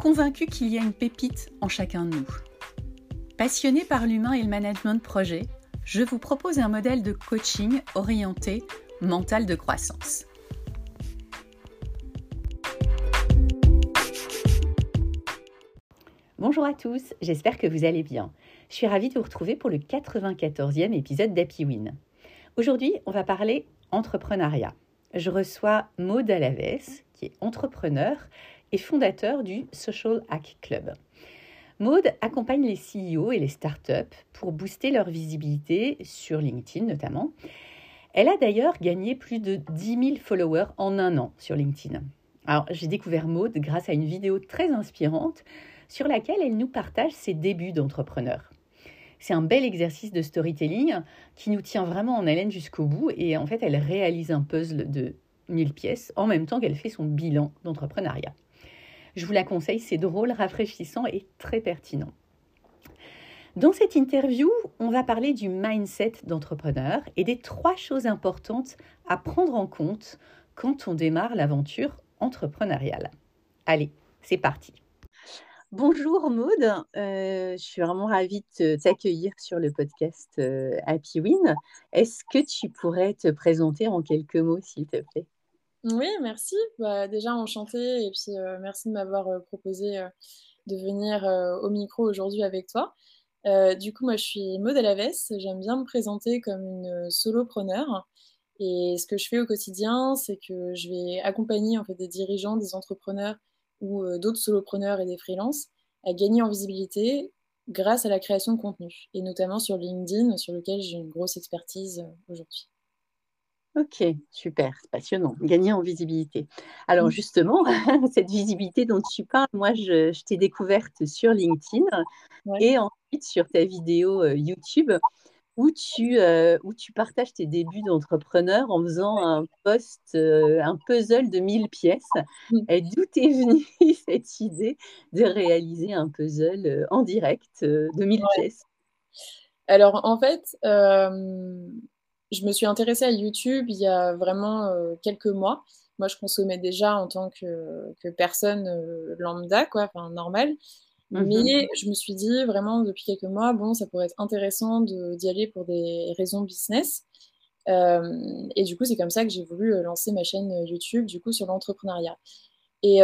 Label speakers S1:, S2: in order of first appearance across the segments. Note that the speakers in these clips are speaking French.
S1: convaincu qu'il y a une pépite en chacun de nous. Passionné par l'humain et le management de projet, je vous propose un modèle de coaching orienté mental de croissance. Bonjour à tous, j'espère que vous allez bien. Je suis ravie de vous retrouver pour le 94e épisode d'Happy Win. Aujourd'hui, on va parler entrepreneuriat. Je reçois Maud Alaves, qui est entrepreneur et fondateur du Social Hack Club. Maude accompagne les CEO et les startups pour booster leur visibilité sur LinkedIn notamment. Elle a d'ailleurs gagné plus de 10 000 followers en un an sur LinkedIn. Alors, j'ai découvert Maude grâce à une vidéo très inspirante sur laquelle elle nous partage ses débuts d'entrepreneur. C'est un bel exercice de storytelling qui nous tient vraiment en haleine jusqu'au bout et en fait, elle réalise un puzzle de 1000 pièces en même temps qu'elle fait son bilan d'entrepreneuriat. Je vous la conseille, c'est drôle, rafraîchissant et très pertinent. Dans cette interview, on va parler du mindset d'entrepreneur et des trois choses importantes à prendre en compte quand on démarre l'aventure entrepreneuriale. Allez, c'est parti. Bonjour Maude, euh, je suis vraiment ravie de t'accueillir sur le podcast euh, Happy Win. Est-ce que tu pourrais te présenter en quelques mots, s'il te plaît?
S2: Oui, merci. Bah, déjà, enchanté et puis euh, merci de m'avoir euh, proposé euh, de venir au micro aujourd'hui avec toi. du coup, moi, je suis Maud Alaves. J'aime bien me présenter comme une solopreneur. Et ce que je fais au quotidien, c'est que je vais accompagner en fait des dirigeants, des entrepreneurs ou d'autres solopreneurs et des freelances à gagner en visibilité grâce à la création de contenu, et notamment sur LinkedIn, sur lequel j'ai une grosse expertise aujourd'hui.
S1: Ok, super, c'est passionnant. Gagner en visibilité. Alors mmh. justement, cette visibilité dont tu parles, moi, je, t'ai découverte sur LinkedIn et ensuite sur ta vidéo euh, YouTube où tu, euh, où tu partages tes débuts d'entrepreneur en faisant un post, euh, un puzzle de 1000 pièces. Mmh. Et d'où est venue cette idée de réaliser un puzzle en direct de 1000 pièces?
S2: Alors en fait, je me suis intéressée à YouTube il y a vraiment euh, quelques mois. Moi, je consommais déjà en tant que, personne euh, lambda, quoi, enfin normale. Mhm. Mais je me suis dit vraiment depuis quelques mois, bon, ça pourrait être intéressant d'y aller pour des raisons business. Euh, et du coup, c'est comme ça que j'ai voulu lancer ma chaîne YouTube, du coup, sur l'entrepreneuriat. Et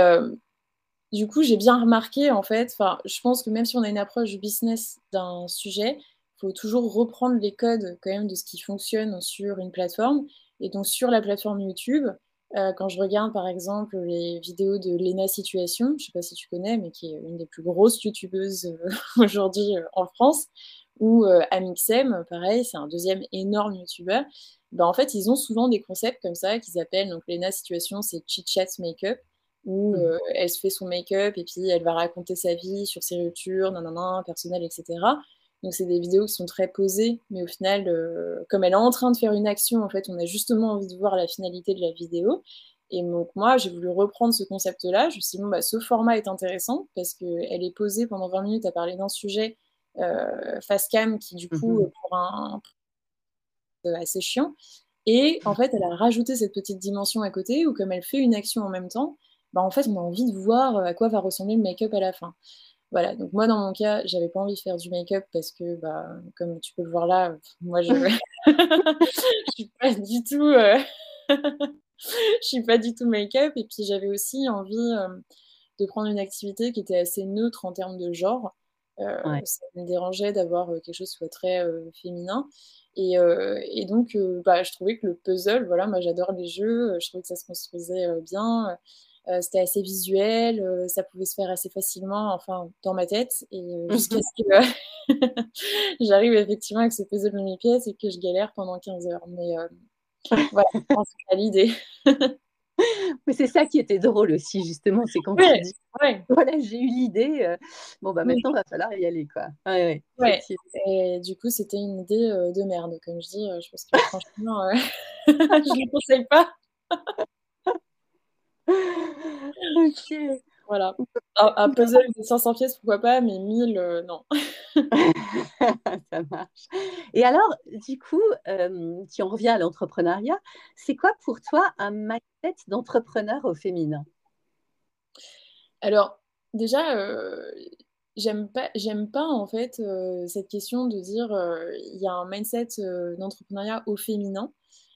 S2: du coup, j'ai bien remarqué, en fait, enfin, je pense que même si on a une approche business d'un sujet, faut toujours reprendre les codes quand même de ce qui fonctionne sur une plateforme. Et donc sur la plateforme YouTube, euh, quand je regarde par exemple les vidéos de Lena Situation, je ne sais pas si tu connais, mais qui est une des plus grosses youtubeuses euh, aujourd'hui euh, en France, ou Amixem, pareil, c'est un deuxième énorme youtubeur. Ben, en fait, ils ont souvent des concepts comme ça qu'ils appellent, donc Lena Situation, c'est Chit Chat Make-up, où mmh. elle se fait son make-up et puis elle va raconter sa vie sur ses ruptures, nanana, personnelles, etc. Donc c'est des vidéos qui sont très posées, mais au final, euh, comme elle est en train de faire une action, en fait, on a justement envie de voir la finalité de la vidéo. Et donc moi, j'ai voulu reprendre ce concept-là. Je me suis dit, bon, bah, ce format est intéressant parce qu'elle est posée pendant 20 minutes à parler d'un sujet euh, face cam qui, du coup, mhm. pour un assez chiant. Et en fait, elle a rajouté cette petite dimension à côté où comme elle fait une action en même temps, bah, en fait, on a envie de voir à quoi va ressembler le make-up à la fin. Voilà, donc moi dans mon cas, j'avais pas envie de faire du make-up parce que, bah, comme tu peux le voir là, moi je, je suis pas du tout, euh, je suis pas du tout make-up. Et puis j'avais aussi envie euh, de prendre une activité qui était assez neutre en termes de genre. Euh, ça me dérangeait d'avoir quelque chose qui soit très féminin. Et, et donc, bah, je trouvais que le puzzle, voilà, moi j'adore les jeux, je trouvais que ça se construisait bien. Euh, c'était assez visuel, euh, ça pouvait se faire assez facilement, enfin, dans ma tête. Et euh, jusqu'à ce que j'arrive effectivement avec ce puzzle de mes pièces et que je galère pendant 15 heures. Mais voilà, je pense que l'idée.
S1: c'est ça qui était drôle aussi, justement, c'est quand tu dis voilà, j'ai eu l'idée, bon, bah maintenant, il va falloir y aller, quoi.
S2: Ouais, Et du coup, c'était une idée de merde, comme je dis. je pense que franchement, je ne le conseille pas. ok. Voilà. Un, puzzle de 500 pièces, pourquoi pas, mais 1000, euh, non.
S1: Ça marche. Et alors, du coup, euh, si on revient à l'entrepreneuriat, c'est quoi pour toi un mindset d'entrepreneur au féminin?
S2: Alors, déjà, euh, j'aime pas, pas en fait cette question de dire il y a un mindset d'entrepreneuriat au féminin.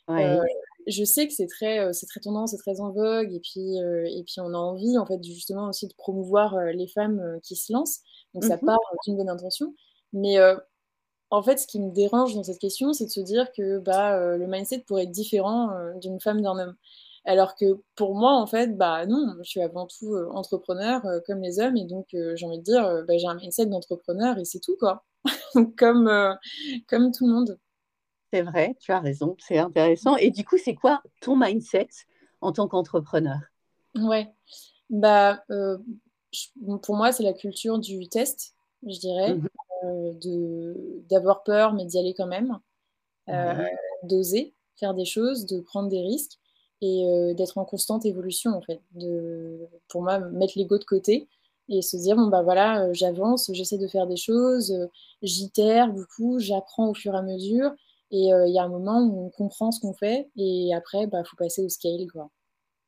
S2: Ouais je sais que c'est très, euh, c'est très tendance, c'est très en vogue, et puis, euh, et puis on a envie, en fait, justement aussi de promouvoir euh, les femmes qui se lancent. Donc ça mmh part d'une bonne intention. Mais en fait, ce qui me dérange dans cette question, c'est de se dire que bah, le mindset pourrait être différent d'une femme, d'un homme. Alors que pour moi, en fait, bah non, je suis avant tout entrepreneur comme les hommes, et donc j'ai envie de dire, bah, j'ai un mindset d'entrepreneur et c'est tout, quoi. comme, comme tout le monde.
S1: C'est vrai, tu as raison, c'est intéressant. Et du coup, c'est quoi ton mindset en tant qu'entrepreneur?
S2: Ouais, bah, euh, pour moi, c'est la culture du test, je dirais, mmh euh, d'avoir peur, mais d'y aller quand même, euh, d'oser faire des choses, de prendre des risques et d'être en constante évolution, en fait. De, pour moi, mettre l'ego de côté et se dire bon bah voilà j'avance j'essaie de faire des choses j'itère beaucoup j'apprends au fur et à mesure et euh, il y a un moment où on comprend ce qu'on fait et après, il bah, faut passer au scale. Quoi.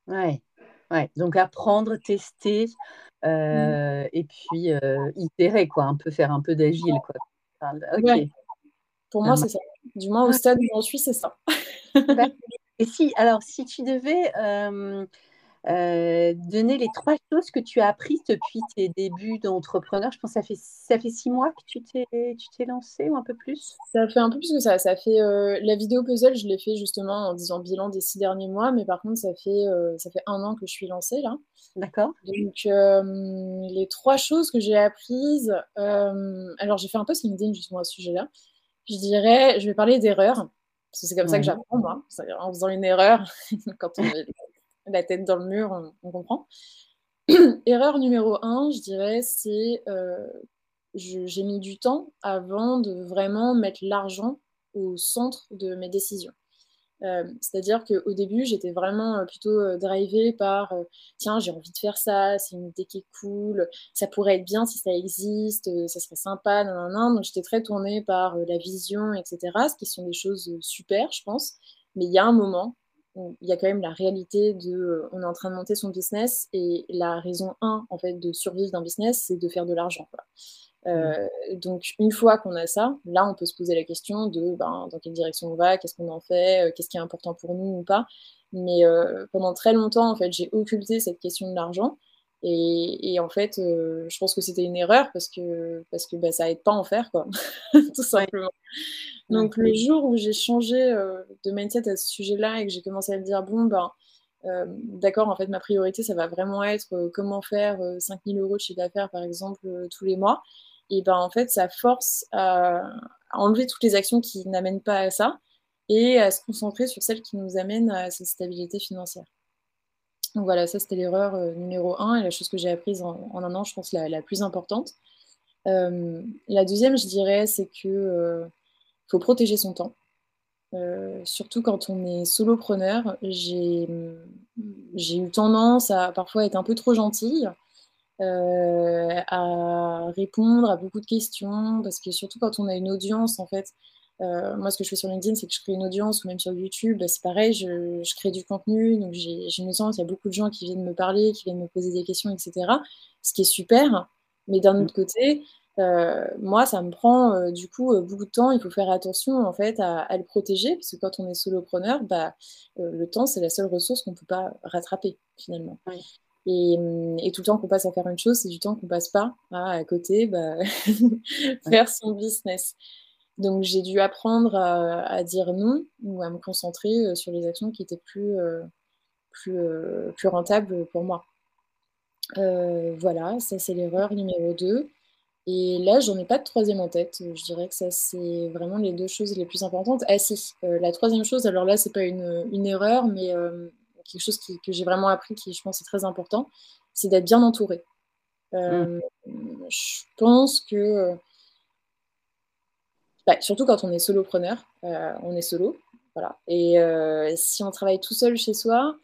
S1: Ouais. ouais. Donc apprendre, tester euh, et puis euh, itérer, quoi. Un peu faire un peu d'agile. Quoi.
S2: Pour moi, c'est ça. Du moins, au stade où j'en suis, c'est ça.
S1: et si, alors, si tu devais euh, donner les trois choses que tu as apprises depuis tes débuts d'entrepreneur. Je pense que ça fait, ça fait six mois que tu t'es, lancé ou un peu plus?
S2: Ça fait un peu plus que ça. Ça fait euh, la vidéo puzzle, je l'ai fait justement en disant bilan des six derniers mois, mais par contre, ça fait, euh, ça fait un an que je suis lancée là.
S1: D'accord.
S2: Donc, les trois choses que j'ai apprises, alors j'ai fait un post LinkedIn justement à ce sujet-là. Je dirais, je vais parler d'erreurs, parce que c'est comme ça que j'apprends moi, en faisant une erreur quand on est la tête dans le mur, on, comprend. Erreur numéro un, je dirais, c'est euh, j'ai mis du temps avant de vraiment mettre l'argent au centre de mes décisions. Euh, c'est-à-dire qu'au début, j'étais vraiment euh, plutôt drivée par tiens, j'ai envie de faire ça, c'est une idée qui est cool, ça pourrait être bien si ça existe, ça serait sympa, nan, Donc j'étais très tournée par la vision, etc. Ce qui sont des choses super, je pense. Mais il y a un moment il y a quand même la réalité de euh, on est en train de monter son business et la raison 1 en fait de survivre d'un business c'est de faire de l'argent euh, donc une fois qu'on a ça là on peut se poser la question de ben, dans quelle direction on va qu'est-ce qu'on en fait euh, qu'est-ce qui est important pour nous ou pas. Mais pendant très longtemps en fait j'ai occulté cette question de l'argent et, en fait, euh, je pense que c'était une erreur parce que, parce que bah, ça aide pas à en faire, quoi, tout simplement. Donc, le jour où j'ai changé euh, de mindset à ce sujet-là et que j'ai commencé à me dire, bon, ben, euh, d'accord, en fait, ma priorité, ça va vraiment être comment faire 5000 euros de chiffre d'affaires, par exemple, tous les mois. Et ben, en fait, ça force à, à enlever toutes les actions qui n'amènent pas à ça et à se concentrer sur celles qui nous amènent à cette stabilité financière. Donc voilà, ça c'était l'erreur euh, numéro un et la chose que j'ai apprise en, un an, je pense, la, plus importante. Euh, la deuxième, je dirais, c'est que euh, faut protéger son temps. surtout quand on est solopreneur, j'ai eu tendance à parfois être un peu trop gentille, à répondre à beaucoup de questions, parce que surtout quand on a une audience, en fait, euh, moi, ce que je fais sur LinkedIn, c'est que je crée une audience, ou même sur YouTube, bah, c'est pareil, je, crée du contenu, donc j'ai une audience, il y a beaucoup de gens qui viennent me parler, qui viennent me poser des questions, etc. Ce qui est super, mais d'un autre côté, euh, moi, ça me prend euh, du coup beaucoup de temps. Il faut faire attention en fait à, le protéger, parce que quand on est solopreneur, bah, le temps, c'est la seule ressource qu'on ne peut pas rattraper finalement. Et, tout le temps qu'on passe à faire une chose, c'est du temps qu'on passe pas à, côté bah, faire son business. Donc j'ai dû apprendre à, dire non ou à me concentrer euh, sur les actions qui étaient plus, euh, plus, euh, plus rentables pour moi. voilà, ça c'est l'erreur numéro 2. Et là, j'en ai pas de troisième en tête. Je dirais que ça, c'est vraiment les deux choses les plus importantes. Ah si, la troisième chose, alors là, c'est pas une, une, erreur, mais quelque chose que j'ai vraiment appris, qui je pense est très important, c'est d'être bien entouré. Mmh. Je pense que, bah, surtout quand on est solopreneur, on est solo, voilà. Et si on travaille tout seul chez soi,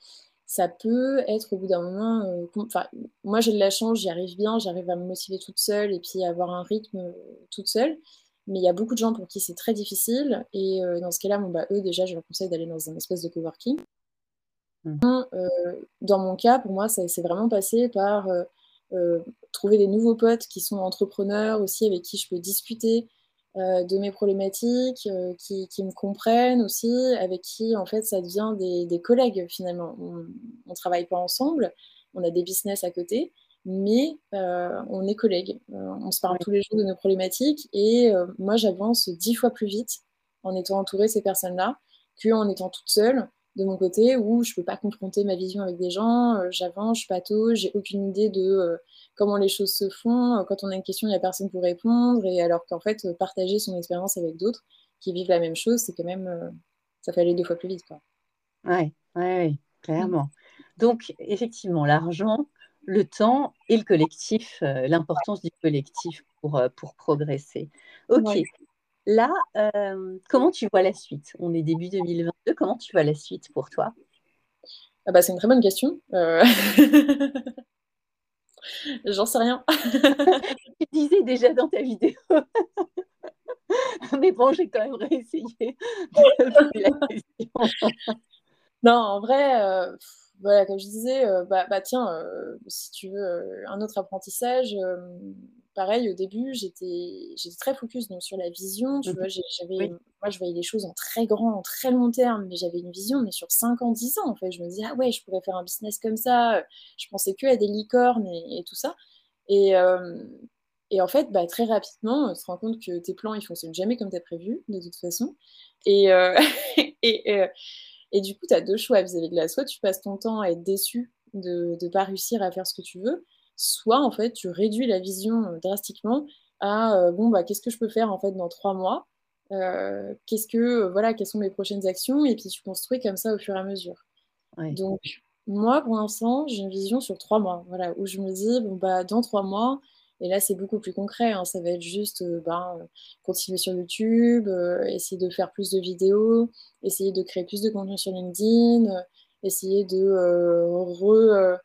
S2: ça peut être au bout d'un moment. Enfin, moi j'ai de la chance, j'y arrive bien, j'arrive à me motiver toute seule et puis à avoir un rythme toute seule. Mais il y a beaucoup de gens pour qui c'est très difficile. Et dans ce cas-là, bon, bah, eux, déjà, je leur conseille d'aller dans un espèce de coworking. Mmh. dans mon cas, pour moi, ça s'est vraiment passé par trouver des nouveaux potes qui sont entrepreneurs aussi, avec qui je peux discuter de mes problématiques, qui, me comprennent aussi, avec qui, en fait, ça devient des, collègues, finalement. On ne travaille pas ensemble, on a des business à côté, mais euh, on est collègues. Euh, on se parle tous les jours de nos problématiques et euh, moi j'avance dix fois plus vite en étant entourée de ces personnes-là qu'en étant toute seule de mon côté où je ne peux pas confronter ma vision avec des gens, j'avance, je patauge, j'ai aucune idée de comment les choses se font. Quand on a une question, il n'y a personne pour répondre et alors qu'en fait partager son expérience avec d'autres qui vivent la même chose, c'est quand même ça fait aller deux fois plus vite. Quoi.
S1: Ouais, ouais, clairement. Donc effectivement, l'argent, le temps et le collectif, euh, l'importance du collectif pour, euh, pour progresser. Ok. Là, euh, comment tu vois la suite? On est début 2022, comment tu vois la suite pour toi?
S2: Ah bah, C'est une très bonne question. J'en sais rien.
S1: tu disais déjà dans ta vidéo. Mais bon, j'ai quand même réessayé
S2: non, en vrai voilà, comme je disais, euh, bah, bah, tiens, euh, si tu veux euh, un autre apprentissage, pareil, au début, j'étais très focus donc, sur la vision. Tu mmh vois, moi, je voyais les choses en très grand, en très long terme, mais j'avais une vision, mais sur 5 ans, 10 ans, en fait. Je me disais, ah ouais, je pourrais faire un business comme ça. Je pensais que à des licornes et, tout ça. Et, et en fait, bah, très rapidement, on se rend compte que tes plans, ils fonctionnent jamais comme tu as prévu, de toute façon. Et, et, et du coup, tu as deux choix vis-à-vis de la. Soit tu passes ton temps à être déçu de ne pas réussir à faire ce que tu veux, soit en fait tu réduis la vision euh, drastiquement à euh, bon bah qu'est-ce que je peux faire en fait dans trois mois euh, qu'est-ce que voilà quelles sont mes prochaines actions et puis tu construis comme ça au fur et à mesure donc moi pour l'instant j'ai une vision sur trois mois voilà où je me dis bon bah dans trois mois et là, c'est beaucoup plus concret. Hein. Ça va être juste euh, ben, continuer sur YouTube, euh, essayer de faire plus de vidéos, essayer de créer plus de contenu sur LinkedIn, euh, essayer de re.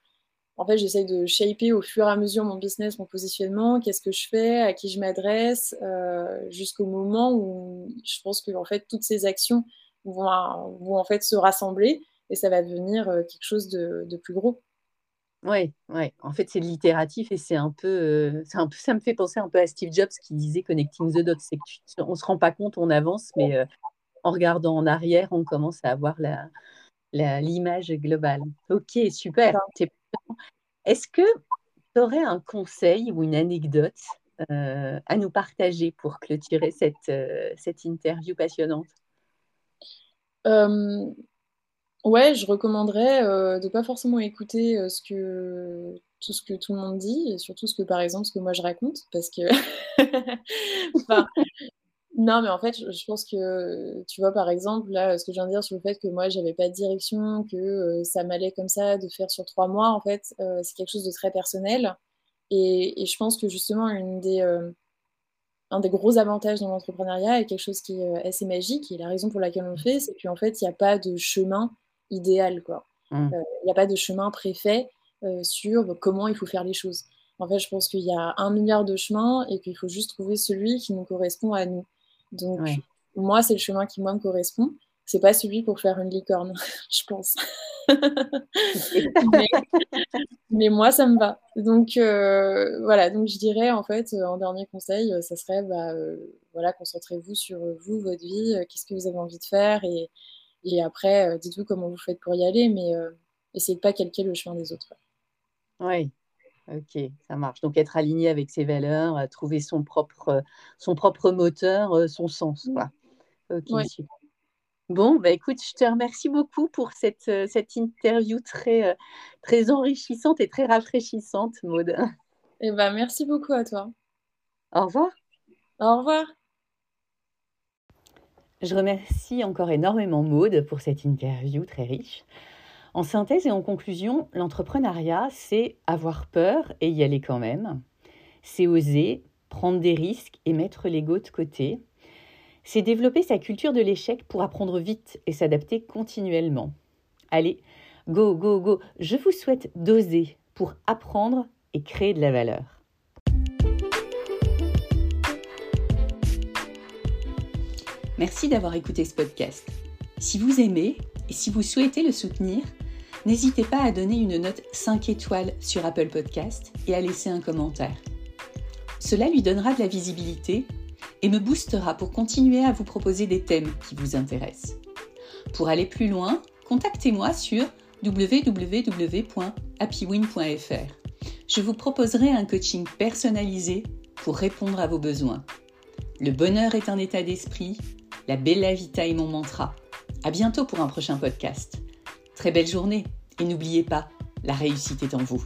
S2: En fait, j'essaye de shaper au fur et à mesure mon business, mon positionnement, qu'est-ce que je fais, à qui je m'adresse, jusqu'au moment où je pense que en fait, toutes ces actions vont, vont en fait se rassembler et ça va devenir quelque chose de plus gros.
S1: Oui, ouais. En fait, c'est l'itératif et c'est un, peu, euh, un peu, ça me fait penser un peu à Steve Jobs qui disait connecting the dots. C'est qu'on ne se rend pas compte, on avance, mais euh, en regardant en arrière, on commence à avoir la, l'image globale. Ok, super. Est-ce que tu aurais un conseil ou une anecdote euh, à nous partager pour clôturer cette, cette interview passionnante?
S2: Ouais, je recommanderais euh, de pas forcément écouter euh, tout ce que tout le monde dit, et surtout ce que, par exemple, ce que moi je raconte, parce que, non, mais en fait, je, pense que, tu vois, par exemple, là, ce que je viens de dire sur le fait que moi, j'avais pas de direction, que euh, ça m'allait comme ça de faire sur trois mois, en fait, c'est quelque chose de très personnel. Et, et je pense que justement, une des, un des gros avantages dans l'entrepreneuriat est quelque chose qui est assez magique, et la raison pour laquelle on le fait, c'est qu'en fait, il n'y a pas de chemin idéal. quoi. Mmh. Euh, il n'y a pas de chemin préfet euh, sur comment il faut faire les choses. En fait, je pense qu'il y a un milliard de chemins et qu'il faut juste trouver celui qui nous correspond à nous. Donc, moi, c'est le chemin qui, moi, me correspond. C'est pas celui pour faire une licorne, je pense. mais, moi, ça me va. Donc, euh, voilà. Donc, je dirais, en fait, en dernier conseil, ça serait, bah, voilà, concentrez-vous sur vous, votre vie, qu'est-ce que vous avez envie de faire et, et après, euh, dites-vous comment vous faites pour y aller, mais euh, essayez de pas calquer le chemin des autres.
S1: Oui, ok, ça marche. Donc être aligné avec ses valeurs, euh, trouver son propre, son propre moteur, son sens. Quoi. Ok, Bon, bah écoute, je te remercie beaucoup pour cette, cette interview très, très enrichissante et très rafraîchissante, Maude.
S2: Eh ben, merci beaucoup à toi.
S1: Au revoir.
S2: Au revoir.
S1: Je remercie encore énormément Maude pour cette interview très riche.
S3: En synthèse et en conclusion, l'entrepreneuriat, c'est avoir peur et y aller quand même. C'est oser, prendre des risques et mettre l'ego de côté. C'est développer sa culture de l'échec pour apprendre vite et s'adapter continuellement. Allez, go, go, go, je vous souhaite d'oser pour apprendre et créer de la valeur. Merci d'avoir écouté ce podcast. Si vous aimez et si vous souhaitez le soutenir, n'hésitez pas à donner une note 5 étoiles sur Apple Podcast et à laisser un commentaire. Cela lui donnera de la visibilité et me boostera pour continuer à vous proposer des thèmes qui vous intéressent. Pour aller plus loin, contactez-moi sur www.happywin.fr. Je vous proposerai un coaching personnalisé pour répondre à vos besoins. Le bonheur est un état d'esprit, la bella vita est mon mantra. À bientôt pour un prochain podcast. Très belle journée et n'oubliez pas, la réussite est en vous.